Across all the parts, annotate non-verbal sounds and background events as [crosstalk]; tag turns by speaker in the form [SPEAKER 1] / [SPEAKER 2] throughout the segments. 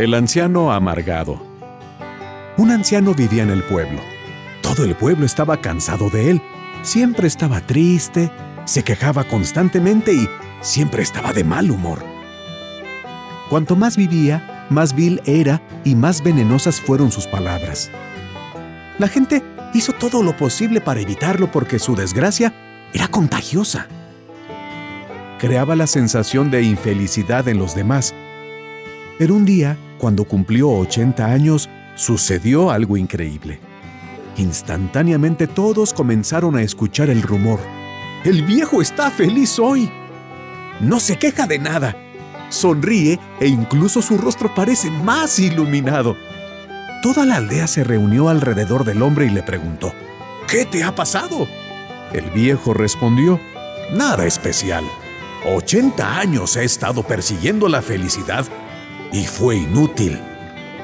[SPEAKER 1] El anciano amargado. Un anciano vivía en el pueblo. Todo el pueblo estaba cansado de él. Siempre estaba triste, se quejaba constantemente y siempre estaba de mal humor. Cuanto más vivía, más vil era y más venenosas fueron sus palabras. La gente hizo todo lo posible para evitarlo porque su desgracia era contagiosa. Creaba la sensación de infelicidad en los demás. Pero un día, cuando cumplió 80 años, sucedió algo increíble. Instantáneamente todos comenzaron a escuchar el rumor. El viejo está feliz hoy. No se queja de nada. Sonríe e incluso su rostro parece más iluminado. Toda la aldea se reunió alrededor del hombre y le preguntó, ¿Qué te ha pasado? El viejo respondió, Nada especial. 80 años he estado persiguiendo la felicidad y fue inútil.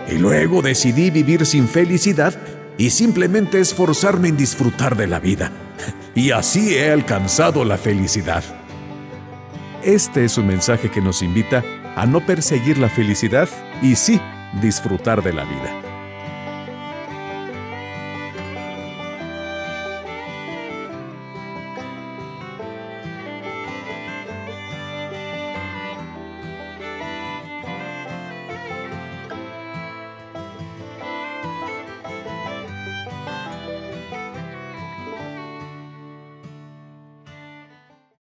[SPEAKER 1] Y luego decidí vivir sin felicidad y simplemente esforzarme en disfrutar de la vida. [laughs] Y así he alcanzado la felicidad. Este es un mensaje que nos invita a no perseguir la felicidad y sí disfrutar de la vida.